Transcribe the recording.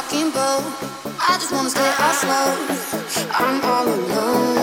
I just wanna stay afloat. I'm all alone.